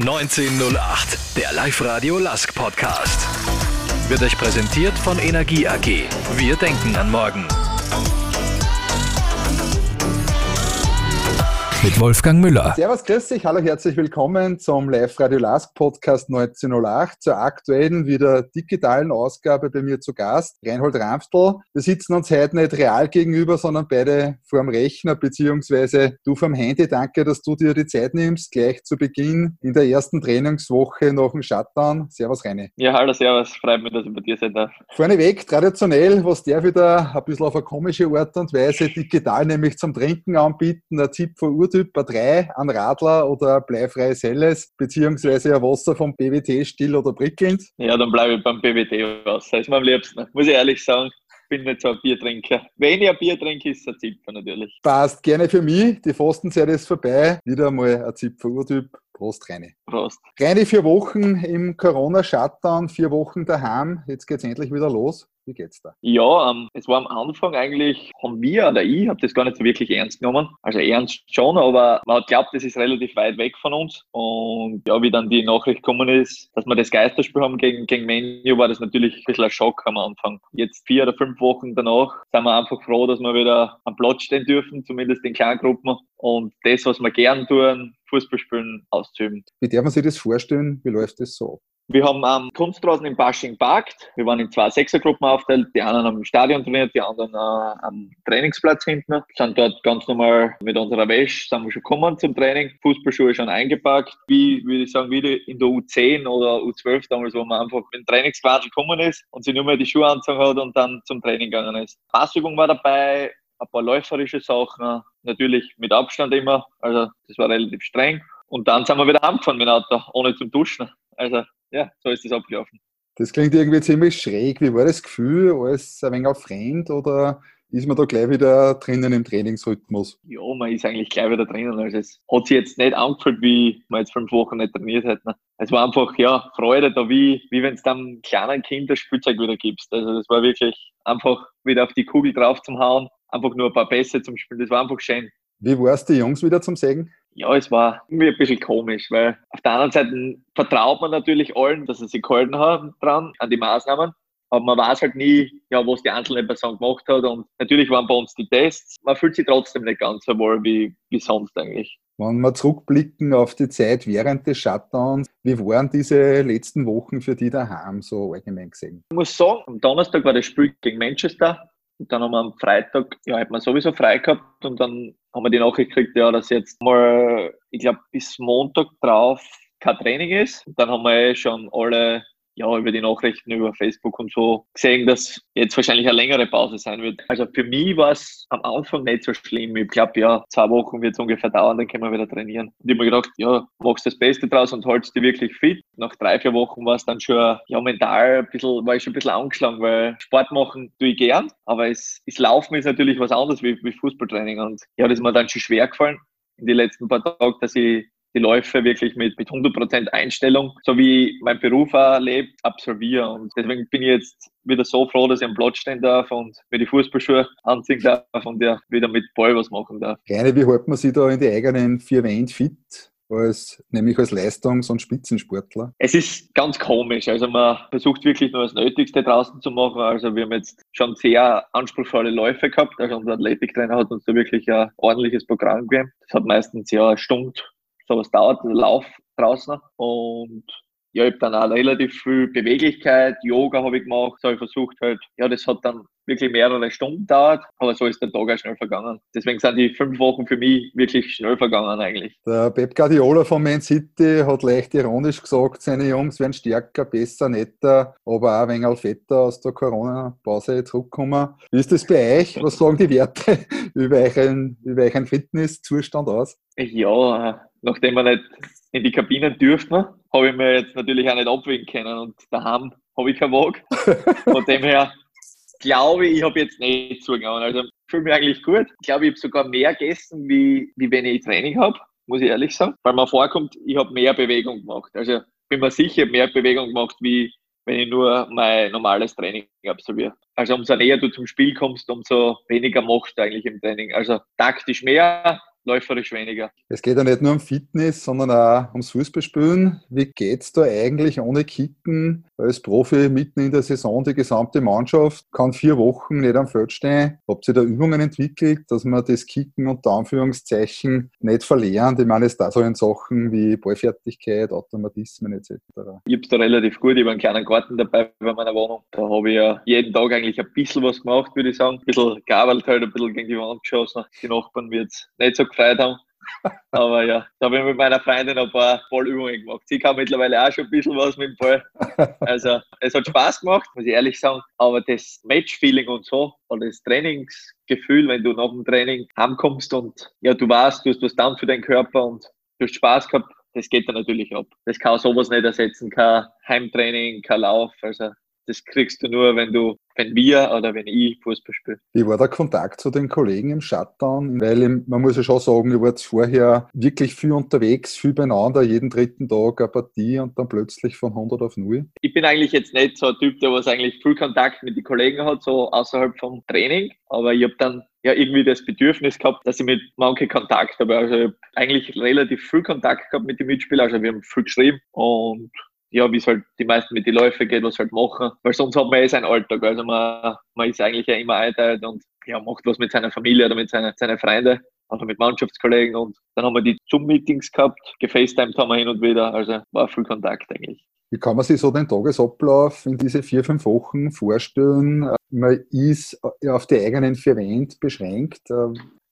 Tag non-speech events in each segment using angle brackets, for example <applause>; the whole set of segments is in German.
1908, der Live-Radio Lask Podcast. Wird euch präsentiert von Energie AG. Wir denken an morgen. Mit Wolfgang Müller. Servus, grüß dich, hallo, herzlich willkommen zum Live-Radio Lask Podcast 1908, zur aktuellen, wieder digitalen Ausgabe bei mir zu Gast, Reinhold Ramftl. Wir sitzen uns heute nicht real gegenüber, sondern beide vor dem Rechner, beziehungsweise du vom Handy. Danke, dass du dir die Zeit nimmst, gleich zu Beginn in der ersten Trainingswoche nach dem Shutdown. Servus, Reini. Ja, hallo, servus, freut mich, dass ich bei dir sein darf. Vorneweg, traditionell, was der wieder ein bisschen auf eine komische Art und Weise digital, nämlich zum Trinken anbieten, ein Tipp von Ur Typ bei 3, ein Radler oder ein bleifreies Helles, beziehungsweise ein Wasser vom BWT still oder prickelnd? Ja, dann bleibe ich beim BWT Wasser. Das ist mir am liebsten. Muss ich ehrlich sagen bin nicht so ein Biertrinker. Wenn ich ein Bier trinke, ist es ein Zipfer natürlich. Passt, gerne für mich. Die Fastenzeit ist vorbei. Wieder einmal ein Zipfer-Urtyp. Prost, Reini. Prost. Reini, vier Wochen im Corona-Shutdown, vier Wochen daheim. Jetzt geht es endlich wieder los. Wie geht's da? Ja, ähm, es war am Anfang eigentlich, haben wir oder ich, habe das gar nicht so wirklich ernst genommen. Also ernst schon, aber man hat glaubt, das ist relativ weit weg von uns. Und ja, wie dann die Nachricht gekommen ist, dass wir das Geisterspiel haben gegen, gegen Menu, war das natürlich ein bisschen ein Schock am Anfang. Jetzt vier oder fünf Wochen danach sind wir einfach froh, dass wir wieder am Platz stehen dürfen, zumindest in Kleingruppen. Und das, was wir gern tun, Fußball spielen, auszuüben. Wie darf man sich das vorstellen? Wie läuft das so? Wir haben am Kunstrasen in Basching parkt. Wir waren in zwei Sechsergruppen aufteilt. Die einen im Stadion trainiert, die anderen äh, am Trainingsplatz hinten. Sind dort ganz normal mit unserer Wäsche, sind wir schon gekommen zum Training. Fußballschuhe schon eingepackt. Wie, würde ich sagen, wie in der U10 oder U12 damals, wo man einfach mit dem Trainingsquadel gekommen ist und sich nur mehr die Schuhe angezogen hat und dann zum Training gegangen ist. Passübung war dabei, ein paar läuferische Sachen, natürlich mit Abstand immer. Also das war relativ streng. Und dann sind wir wieder heimgefahren mit dem Auto, ohne zum Duschen. Also ja, so ist das abgelaufen. Das klingt irgendwie ziemlich schräg. Wie war das Gefühl? Alles ein wenig auf fremd oder ist man da gleich wieder drinnen im Trainingsrhythmus? Ja, man ist eigentlich gleich wieder drinnen. Also es hat sich jetzt nicht angefühlt, wie man jetzt fünf Wochen nicht trainiert hätte. Ne? Es war einfach, ja, Freude da, wie, wie wenn es dann kleinen Kind das Spielzeug wieder gibst. Also das war wirklich einfach wieder auf die Kugel drauf zum Hauen, einfach nur ein paar Pässe zum Spielen. Das war einfach schön. Wie war es, die Jungs wieder zum Sägen? Ja, es war irgendwie ein bisschen komisch, weil auf der anderen Seite vertraut man natürlich allen, dass sie sich gehalten haben dran, an die Maßnahmen. Aber man weiß halt nie, ja, was die einzelne Person gemacht hat. Und natürlich waren bei uns die Tests. Man fühlt sich trotzdem nicht ganz so wohl wie, wie sonst eigentlich. Wenn wir zurückblicken auf die Zeit während des Shutdowns, wie waren diese letzten Wochen für die daheim so allgemein gesehen? Ich muss sagen, am Donnerstag war das Spiel gegen Manchester. Und dann haben wir am Freitag, ja, hat man sowieso frei gehabt und dann haben wir die Nachricht gekriegt, ja, dass jetzt mal, ich glaube, bis Montag drauf kein Training ist. Dann haben wir eh schon alle ja, über die Nachrichten über Facebook und so gesehen, dass jetzt wahrscheinlich eine längere Pause sein wird. Also für mich war es am Anfang nicht so schlimm. Ich glaube, ja, zwei Wochen wird es ungefähr dauern, dann können wir wieder trainieren. Und ich habe mir gedacht, ja, machst das Beste draus und hältst dich wirklich fit. Nach drei, vier Wochen war es dann schon, ja, mental ein bisschen, war ich schon ein bisschen angeschlagen, weil Sport machen tue ich gern, aber es, es Laufen ist natürlich was anderes wie, wie Fußballtraining. Und ja, das ist mir dann schon schwer gefallen in den letzten paar Tagen, dass ich die Läufe wirklich mit, mit 100% Einstellung, so wie mein Beruf auch lebt, absolviere. Und deswegen bin ich jetzt wieder so froh, dass ich am Platz stehen darf und mir die Fußballschuhe anziehen darf und ja wieder mit Ball was machen darf. Gerne, wie hält man sich da in die eigenen vier Wände fit? Als, nämlich als Leistungs- und Spitzensportler? Es ist ganz komisch. Also man versucht wirklich nur das Nötigste draußen zu machen. Also wir haben jetzt schon sehr anspruchsvolle Läufe gehabt. Also unser Athletiktrainer hat uns da wirklich ein ordentliches Programm gegeben. Das hat meistens ja eine Stunde sowas dauert, der Lauf draußen. Und ja, ich habe dann auch relativ viel Beweglichkeit, Yoga habe ich gemacht, so habe ich versucht halt, ja, das hat dann wirklich mehrere Stunden gedauert, aber so ist der Tag auch schnell vergangen. Deswegen sind die fünf Wochen für mich wirklich schnell vergangen eigentlich. Der Pep Guardiola von Man City hat leicht ironisch gesagt, seine Jungs werden stärker, besser, netter, aber auch wenn Alfetta aus der Corona-Pause zurückkommen. Wie ist das bei euch? Was sagen die Werte <laughs> über euren, über euren Fitnesszustand aus? Ja, nachdem wir nicht in die Kabinen dürften, habe ich mir jetzt natürlich auch nicht abwägen können und daheim habe ich keinen Wagen. Von dem her glaube ich, ich habe jetzt nicht zugegangen. Also fühle mich eigentlich gut. Ich glaube, ich habe sogar mehr gegessen, wie, wie wenn ich Training habe, muss ich ehrlich sagen. Weil mir vorkommt, ich habe mehr Bewegung gemacht. Also bin mir sicher mehr Bewegung gemacht, wie wenn ich nur mein normales Training absolviere. Also umso näher du zum Spiel kommst, umso weniger machst du eigentlich im Training. Also taktisch mehr, läuferisch weniger. Es geht ja nicht nur um Fitness, sondern auch ums Fußballspielen. Wie geht es da eigentlich ohne Kicken als Profi mitten in der Saison? Die gesamte Mannschaft kann vier Wochen nicht am Feld stehen. Habt ihr da Übungen entwickelt, dass man das Kicken unter Anführungszeichen nicht verlieren? Ich meine, es da so in Sachen wie Ballfertigkeit, Automatismen etc. Ich habe da relativ gut. Ich habe einen kleinen Garten dabei bei meiner Wohnung. Da habe ich ja jeden Tag eigentlich ein bisschen was gemacht, würde ich sagen. Ein bisschen gearbeitet, halt, ein bisschen gegen die Wand geschossen. Die Nachbarn wird es nicht so gefreut haben. Aber ja, da habe ich mit meiner Freundin ein paar Ballübungen gemacht. Sie kann mittlerweile auch schon ein bisschen was mit dem Ball. Also, es hat Spaß gemacht, muss ich ehrlich sagen. Aber das Match-Feeling und so, oder das Trainingsgefühl, wenn du nach dem Training heimkommst und ja, du weißt, du hast was dann für deinen Körper und du hast Spaß gehabt, das geht dann natürlich ab. Das kann sowas nicht ersetzen, kein Heimtraining, kein Lauf. Also, das kriegst du nur, wenn du, wenn wir oder wenn ich Fußball spiele. Wie war der Kontakt zu den Kollegen im Shutdown? Weil man muss ja schon sagen, ihr wart vorher wirklich viel unterwegs, viel beieinander, jeden dritten Tag eine Partie und dann plötzlich von 100 auf 0. Ich bin eigentlich jetzt nicht so ein Typ, der was eigentlich viel Kontakt mit den Kollegen hat, so außerhalb vom Training. Aber ich habe dann ja irgendwie das Bedürfnis gehabt, dass ich mit manchen Kontakt habe. Also ich habe eigentlich relativ viel Kontakt gehabt mit den Mitspielern. Also wir haben viel geschrieben und ja, wie es halt die meisten mit den Läufen geht, was halt machen. Weil sonst hat man eh seinen Alltag. Also man, man ist eigentlich ja immer eingeteilt und ja, macht was mit seiner Familie oder mit seinen, seinen Freunden, also mit Mannschaftskollegen. Und dann haben wir die Zoom-Meetings gehabt, gefacetimed haben wir hin und wieder. Also war viel Kontakt eigentlich. Wie kann man sich so den Tagesablauf in diese vier, fünf Wochen vorstellen? Man ist auf die eigenen vier Wände beschränkt.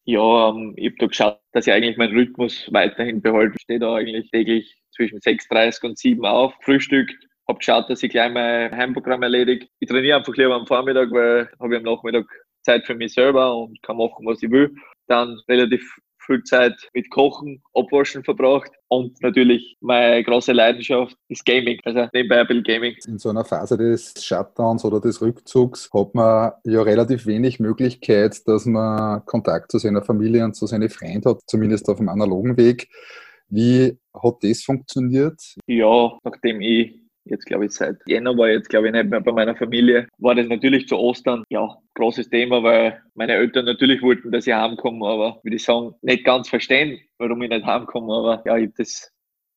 Ja, ähm, ich habe da geschaut, dass ich eigentlich meinen Rhythmus weiterhin behalte. Ich stehe da eigentlich täglich zwischen 6.30 und 7 auf, Frühstück, habe geschaut, dass ich gleich mein Heimprogramm erledige. Ich trainiere einfach lieber am Vormittag, weil habe ich am Nachmittag Zeit für mich selber und kann machen, was ich will. Dann relativ viel Zeit mit Kochen, Abwaschen verbracht und natürlich meine große Leidenschaft ist Gaming, also nebenbei ein bisschen Gaming. In so einer Phase des Shutdowns oder des Rückzugs hat man ja relativ wenig Möglichkeit, dass man Kontakt zu seiner Familie und zu seinen Freunden hat, zumindest auf dem analogen Weg. Wie hat das funktioniert? Ja, nachdem ich jetzt glaube ich seit Jänner war jetzt glaube ich nicht mehr bei meiner Familie, war das natürlich zu Ostern, ja, großes Thema, weil meine Eltern natürlich wollten, dass ich heimkomme, aber würde ich sagen, nicht ganz verstehen, warum ich nicht heimkomme, aber ja, ich habe das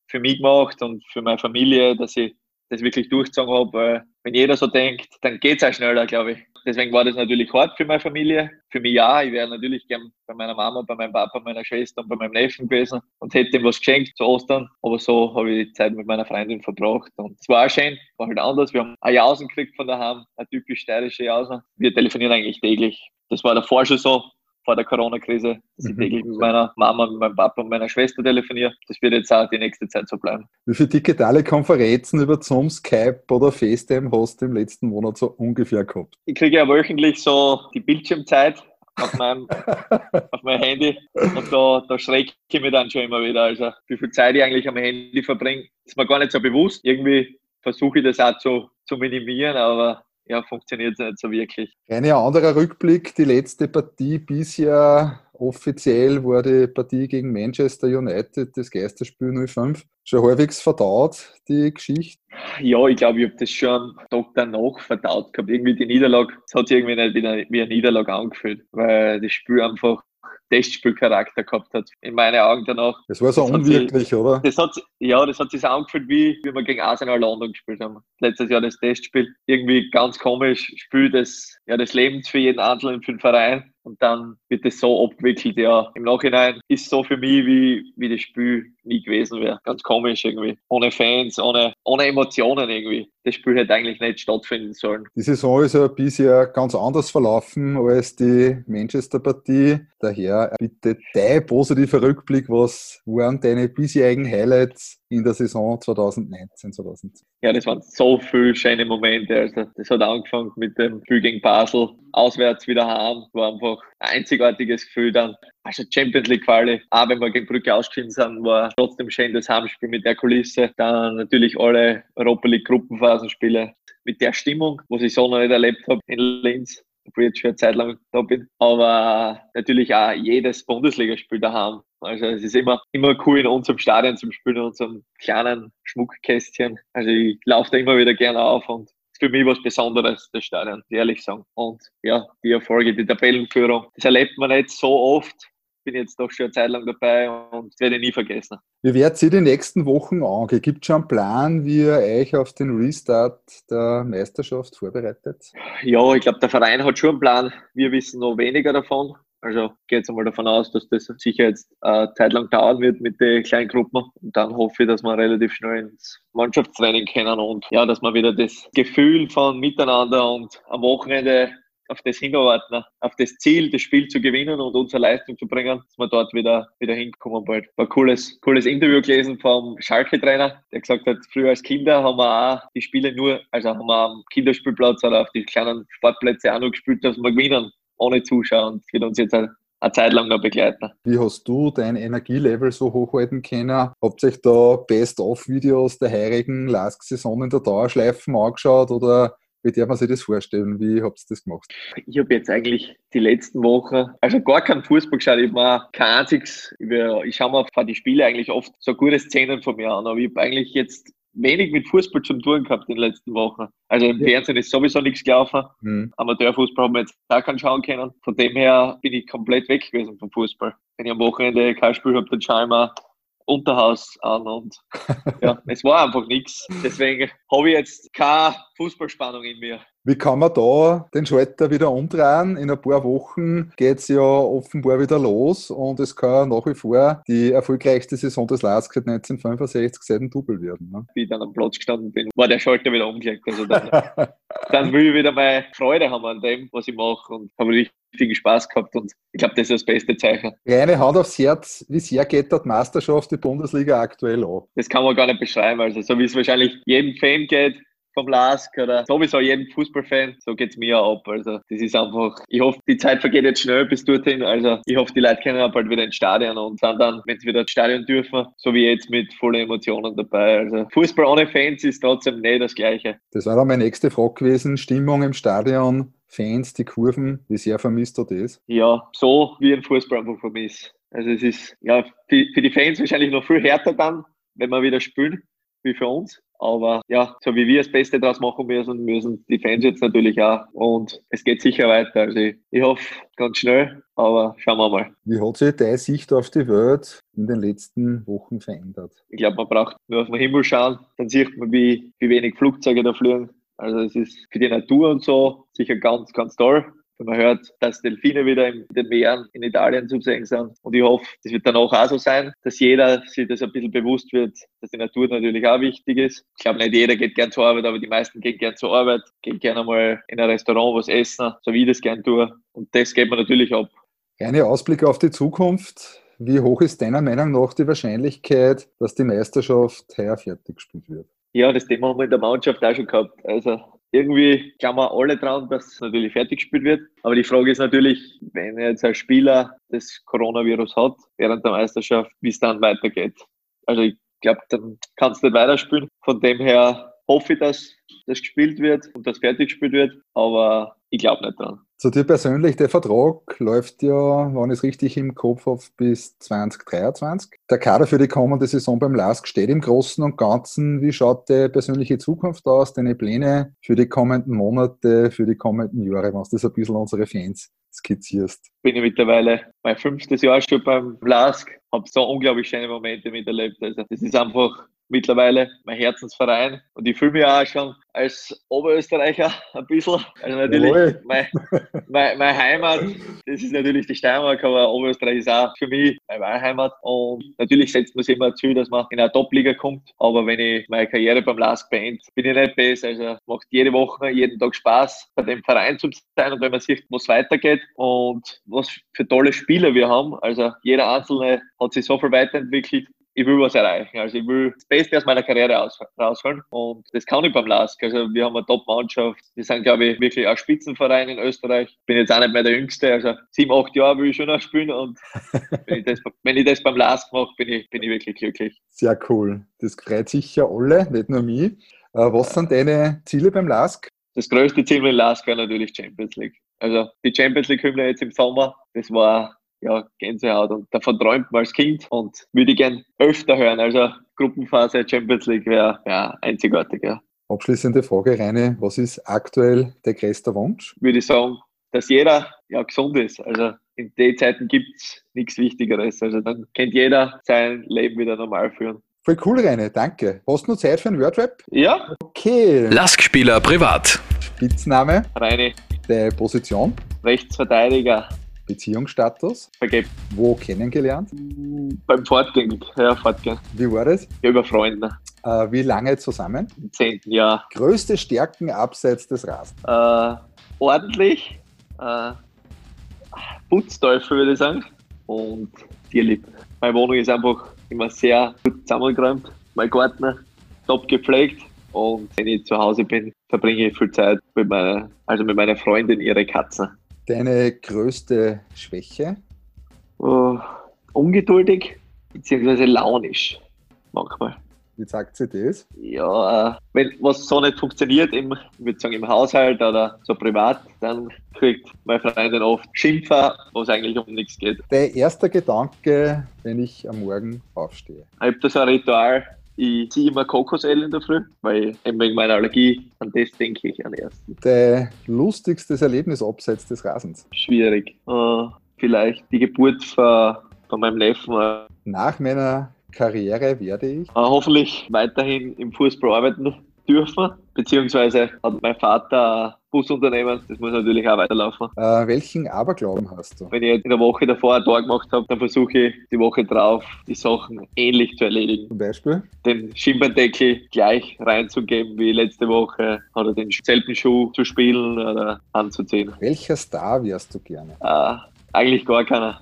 für mich gemacht und für meine Familie, dass ich das wirklich durchgezogen habe, weil wenn jeder so denkt, dann geht es auch schneller, glaube ich. Deswegen war das natürlich hart für meine Familie. Für mich ja. Ich wäre natürlich gern bei meiner Mama, bei meinem Papa, meiner Schwester und bei meinem Neffen gewesen und hätte ihm was geschenkt zu Ostern. Aber so habe ich die Zeit mit meiner Freundin verbracht. Und es war auch schön, war halt anders. Wir haben eine Jausen gekriegt von daheim, eine typisch steirische Jausen. Wir telefonieren eigentlich täglich. Das war davor schon so vor der Corona-Krise, dass ich mhm. täglich mit meiner Mama, mit meinem Papa und meiner Schwester telefoniere. Das wird jetzt auch die nächste Zeit so bleiben. Wie viele digitale Konferenzen über Zoom, Skype oder FaceTime hast du im letzten Monat so ungefähr gehabt? Ich kriege ja wöchentlich so die Bildschirmzeit auf meinem, <laughs> auf meinem Handy und da, da schrecke ich mich dann schon immer wieder. Also wie viel Zeit ich eigentlich am Handy verbringe, ist mir gar nicht so bewusst. Irgendwie versuche ich das auch zu, zu minimieren, aber ja, funktioniert es nicht so wirklich. Ein anderer Rückblick, die letzte Partie bisher offiziell war die Partie gegen Manchester United, das Geisterspiel 05. Schon halbwegs verdaut, die Geschichte? Ja, ich glaube, ich habe das schon am Tag danach verdaut gehabt. Irgendwie die Niederlage, es hat sich irgendwie nicht wie eine, wie eine Niederlage angefühlt, weil das Spiel einfach Testspielcharakter gehabt hat, in meinen Augen danach. Das war so das unwirklich, sich, oder? Das hat, ja, das hat sich angefühlt, wie, wie wir gegen Arsenal London gespielt haben. Letztes Jahr das Testspiel. Irgendwie ganz komisch, Spiel des, ja, des Lebens für jeden Einzelnen, für den Verein. Und dann wird es so abgewickelt, ja. Im Nachhinein ist so für mich, wie, wie das Spiel nie gewesen wäre. Ganz komisch irgendwie. Ohne Fans, ohne, ohne Emotionen irgendwie. Das Spiel hätte eigentlich nicht stattfinden sollen. Die Saison ist ja bisher ganz anders verlaufen als die Manchester-Partie. Daher bitte dein positiver Rückblick. Was waren deine bisherigen Highlights in der Saison 2019, 2020? Ja, das waren so viele schöne Momente. Also, das hat angefangen mit dem Spiel gegen Basel, auswärts wieder heim. War einfach ein einzigartiges Gefühl dann. Also Champions League Quali, auch wenn wir gegen Brücke ausgeschieden sind, war trotzdem schön das Heimspiel mit der Kulisse. Dann natürlich alle Europa League Gruppenphasenspiele mit der Stimmung, was ich so noch nicht erlebt habe in Linz obwohl ich jetzt schon eine Zeit lang da bin. Aber natürlich auch jedes Bundesligaspiel daheim. Also es ist immer, immer cool in unserem Stadion zum Spielen, in unserem kleinen Schmuckkästchen. Also ich laufe da immer wieder gerne auf und ist für mich was Besonderes, das Stadion, ehrlich sagen. Und ja, die Erfolge, die Tabellenführung, das erlebt man nicht so oft. bin jetzt doch schon eine Zeit lang dabei und werde nie vergessen. Wie werdet ihr die nächsten Wochen angehen? Gibt es schon einen Plan, wie ihr euch auf den Restart der Meisterschaft vorbereitet? Ja, ich glaube, der Verein hat schon einen Plan. Wir wissen noch weniger davon. Also gehe jetzt einmal davon aus, dass das sicher jetzt eine Zeit lang dauern wird mit den kleinen Gruppen. Und dann hoffe ich, dass wir relativ schnell ins Mannschaftstraining können und ja, dass wir wieder das Gefühl von Miteinander und am Wochenende auf das hinarbeiten, auf das Ziel, das Spiel zu gewinnen und unsere Leistung zu bringen, dass wir dort wieder, wieder hinkommen bald. War ein cooles, cooles Interview gelesen vom Schalke-Trainer, der gesagt hat, früher als Kinder haben wir auch die Spiele nur, also haben wir am Kinderspielplatz oder auf die kleinen Sportplätze auch noch gespielt, dass wir gewinnen, ohne Zuschauer und wird uns jetzt eine, eine Zeit lang noch begleiten. Wie hast du dein Energielevel so hochhalten können? Habt ihr euch da Best-of-Videos der heurigen Lask-Saison in der Dauerschleifen angeschaut oder wie darf man sich das vorstellen? Wie habt ihr das gemacht? Ich habe jetzt eigentlich die letzten Wochen, also gar keinen Fußball geschaut. Ich habe kein einziges, ich schaue mir vor die Spiele eigentlich oft so gute Szenen von mir an, aber ich habe eigentlich jetzt wenig mit Fußball zu tun gehabt in den letzten Wochen. Also im ja. Fernsehen ist sowieso nichts gelaufen. Mhm. Amateurfußball haben wir jetzt auch keinen schauen können. Von dem her bin ich komplett weg gewesen vom Fußball. Wenn ich am Wochenende kein Spiel habe, dann schaue ich mir Unterhaus an und ja, <laughs> es war einfach nichts. Deswegen habe ich jetzt keine Fußballspannung in mir. Wie kann man da den Schalter wieder umdrehen? In ein paar Wochen geht es ja offenbar wieder los und es kann nach wie vor die erfolgreichste Saison des LASK seit 1965 seit dem Double werden. Ne? Wie ich dann am Platz gestanden bin, war der Schalter wieder umgelegt. Also dann, <laughs> dann will ich wieder meine Freude haben an dem, was ich mache und habe richtig Spaß gehabt und ich glaube, das ist das beste Zeichen. Reine Hand aufs Herz, wie sehr geht dort Meisterschaft die Bundesliga aktuell an? Das kann man gar nicht beschreiben. Also so wie es wahrscheinlich jedem Fan geht, vom LASK oder sowieso jedem Fußballfan. So geht es mir ab. Also das ist einfach, ich hoffe, die Zeit vergeht jetzt schnell bis dorthin. Also ich hoffe, die Leute können bald wieder ins Stadion und sind dann, wenn sie wieder ins Stadion dürfen, so wie jetzt mit vollen Emotionen dabei. Also Fußball ohne Fans ist trotzdem nicht das Gleiche. Das war dann meine nächste Frage gewesen. Stimmung im Stadion, Fans, die Kurven, wie sehr vermisst du das? Ja, so wie ein Fußball einfach vermisst. Also es ist ja für, für die Fans wahrscheinlich noch viel härter dann, wenn wir wieder spielen, wie für uns. Aber ja, so wie wir das Beste daraus machen müssen, müssen die Fans jetzt natürlich auch. Und es geht sicher weiter. Also ich, ich hoffe ganz schnell, aber schauen wir mal. Wie hat sich deine Sicht auf die Welt in den letzten Wochen verändert? Ich glaube, man braucht nur auf den Himmel schauen, dann sieht man, wie, wie wenig Flugzeuge da fliegen. Also es ist für die Natur und so sicher ganz, ganz toll. Wenn man hört, dass Delfine wieder in den Meeren in Italien zu sehen sind. Und ich hoffe, das wird dann auch, auch so sein, dass jeder sich das ein bisschen bewusst wird, dass die Natur natürlich auch wichtig ist. Ich glaube, nicht jeder geht gern zur Arbeit, aber die meisten gehen gern zur Arbeit, gehen gerne mal in ein Restaurant was essen, so wie ich das gern tue. Und das geht man natürlich ab. Eine Ausblick auf die Zukunft. Wie hoch ist deiner Meinung nach die Wahrscheinlichkeit, dass die Meisterschaft heuer fertig gespielt wird? Ja, das Thema haben wir in der Mannschaft auch schon gehabt. Also irgendwie wir alle dran, dass es natürlich fertig gespielt wird. Aber die Frage ist natürlich, wenn jetzt ein Spieler das Coronavirus hat während der Meisterschaft, wie es dann weitergeht. Also ich glaube, dann kannst du nicht weiterspielen. Von dem her hoffe dass das gespielt wird und das fertig gespielt wird, aber ich glaube nicht dran. Zu dir persönlich, der Vertrag läuft ja, wenn ich es richtig im Kopf habe, bis 2023. Der Kader für die kommende Saison beim LASK steht im Großen und Ganzen. Wie schaut die persönliche Zukunft aus, deine Pläne für die kommenden Monate, für die kommenden Jahre, wenn du das ein bisschen unsere Fans skizzierst? Bin ich mittlerweile mein fünftes Jahr schon beim LASK, habe so unglaublich schöne Momente miterlebt. Also das ist einfach mittlerweile mein Herzensverein und ich fühle mich auch schon als Oberösterreicher <laughs> ein bisschen. Also natürlich mein, mein, meine Heimat, das ist natürlich die Steiermark, aber Oberösterreich ist auch für mich meine Wahlheimat und natürlich setzt man sich immer zu, dass man in eine Top-Liga kommt, aber wenn ich meine Karriere beim LASK beende, bin ich nicht besser. Also macht jede Woche, jeden Tag Spaß, bei dem Verein zu sein und wenn man sieht, was weitergeht und was für tolle Spieler wir haben. Also jeder Einzelne hat sich so viel weiterentwickelt ich will was erreichen. Also ich will das Beste aus meiner Karriere aus, rausholen. Und das kann ich beim LASK. Also wir haben eine Top-Mannschaft. Wir sind, glaube ich, wirklich ein Spitzenverein in Österreich. Bin jetzt auch nicht mehr der Jüngste. Also sieben, acht Jahre will ich schon noch spielen. Und <laughs> wenn, ich das, wenn ich das beim LASK mache, bin ich, bin ich wirklich glücklich. Sehr cool. Das freut sicher alle, nicht nur mich. Äh, was sind deine Ziele beim LASK? Das größte Ziel beim LASK war natürlich Champions League. Also die Champions League Hymne jetzt im Sommer, das war ja, Gänsehaut und davon träumt man als Kind und würde ich gern öfter hören. Also Gruppenphase Champions League wäre ja, einzigartig. Ja. Abschließende Frage, Reine, was ist aktuell der größte Wunsch? Würde ich sagen, dass jeder ja, gesund ist. Also in den Zeiten gibt es nichts Wichtigeres. Also dann kennt jeder sein Leben wieder normal führen. Voll cool, Reine, danke. Hast du noch Zeit für einen Wordrap? Ja. Okay. Laskspieler privat. Spitzname, Reine deine Position, Rechtsverteidiger, Beziehungsstatus, vergebt. wo kennengelernt, Beim Fortgehen, ja, Fortgehen. wie war das, Ja, über Freunde. äh, wie lange zusammen, Im zehnten Jahr. größte Stärken abseits des Rasens, Äh, ordentlich. Äh, Putzteufel, würde ich sagen. Und tierlieb. Meine Wohnung ist einfach immer sehr gut zusammengeräumt. Mein Garten top gepflegt. Und wenn ich zu Hause bin, verbringe ich viel Zeit mit meiner, also mit meiner Freundin, ihre Katzen. Deine größte Schwäche, Uh, ungeduldig, beziehungsweise launisch. Manchmal. wie sagt sie das? Ja, äh, wenn was so nicht funktioniert, im, ich würde sagen im Haushalt oder so privat, dann kriegt meine Freundin oft Schimpfer, wo es eigentlich um nichts geht. Dein erster Gedanke, wenn ich am Morgen aufstehe. Ich habe da so ein Ritual, ich ziehe immer Kokosöl in der Früh, weil wegen meiner Allergie, an das denke ich am ersten. Dein lustigstes Erlebnis abseits des Rasens. Schwierig. Äh, vielleicht die Geburt von, von meinem Neffen. Nach meiner Karriere werde ich. hoffentlich weiterhin im Fußball arbeiten dürfen, beziehungsweise hat mein Vater Busunternehmen, das muss natürlich auch weiterlaufen. Äh, welchen Aberglauben hast du? Wenn ich in der Woche davor ein Tor gemacht habe, dann versuche ich die Woche drauf die Sachen ähnlich zu erledigen. Zum Beispiel? Den Schienbeindeckel gleich reinzugeben wie letzte Woche oder den selben Schuh zu spielen oder anzuziehen. Welcher Star wärst du gerne? Äh, eigentlich gar keiner.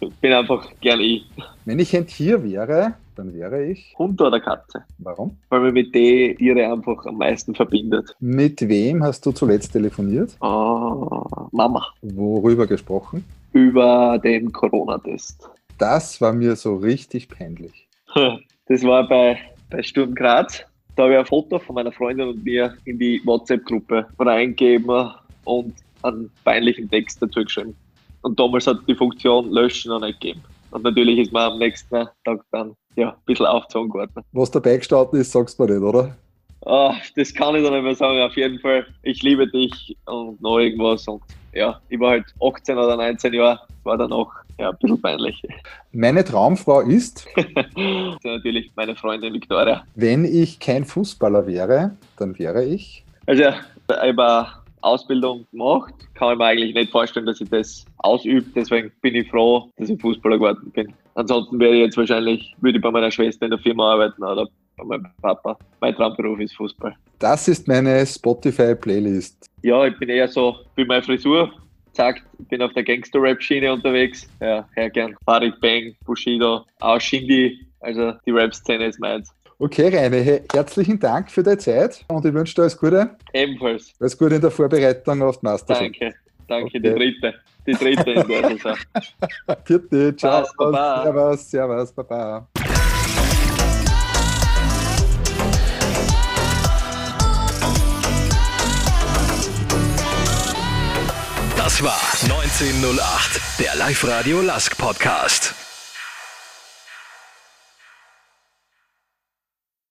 Ich <laughs> bin einfach gern ich. Wenn ich ein Tier wäre, dann wäre ich. Hund oder Katze. Warum? Weil man mit den Tiere einfach am meisten verbindet. Mit wem hast du zuletzt telefoniert? Oh, Mama. Worüber gesprochen? Über den Corona-Test. Das war mir so richtig peinlich. <laughs> Das war bei, bei Sturm Graz. Da habe ich ein Foto von meiner Freundin und mir in die WhatsApp-Gruppe reingegeben und einen peinlichen Text dazu geschrieben. Und damals hat die Funktion Löschen noch nicht gegeben. Und natürlich ist mir am nächsten Tag dann ja, ein bisschen aufgezogen worden. Was dabei gestanden ist, sagst du mir nicht, oder? Ah, das kann ich dann nicht mehr sagen. Auf jeden Fall, ich liebe dich und noch irgendwas. Und ja, ich war halt 18 oder 19 Jahre. War dann auch ja, ein bisschen peinlich. Meine Traumfrau ist, <laughs> ist natürlich meine Freundin Victoria. wenn ich kein Fußballer wäre, dann wäre ich. Also, ich habe Ausbildung gemacht. Kann ich mir eigentlich nicht vorstellen, dass ich das ausübe. Deswegen bin ich froh, dass ich Fußballer geworden bin. Ansonsten wäre ich jetzt wahrscheinlich, würde ich bei meiner Schwester in der Firma arbeiten oder bei meinem Papa. Mein Traumberuf ist Fußball. Das ist meine Spotify-Playlist. Ja, ich bin eher so, wie meine Frisur sagt, ich bin auf der Gangster-Rap-Schiene unterwegs. Ja, sehr gern. Farid Bang, Bushido, auch Shindy. Also die Rap-Szene ist meins. Okay, Reine, hey, herzlichen Dank für deine Zeit und ich wünsche dir alles Gute. Ebenfalls. Alles Gute in der Vorbereitung auf die Meisterschaft. Danke. Danke, Okay. die dritte. Die dritte in der Saison. <laughs> Vierte, ciao. Passt, Baba. Servus, servus, baba. Das war 1908, der Live-Radio Lask Podcast.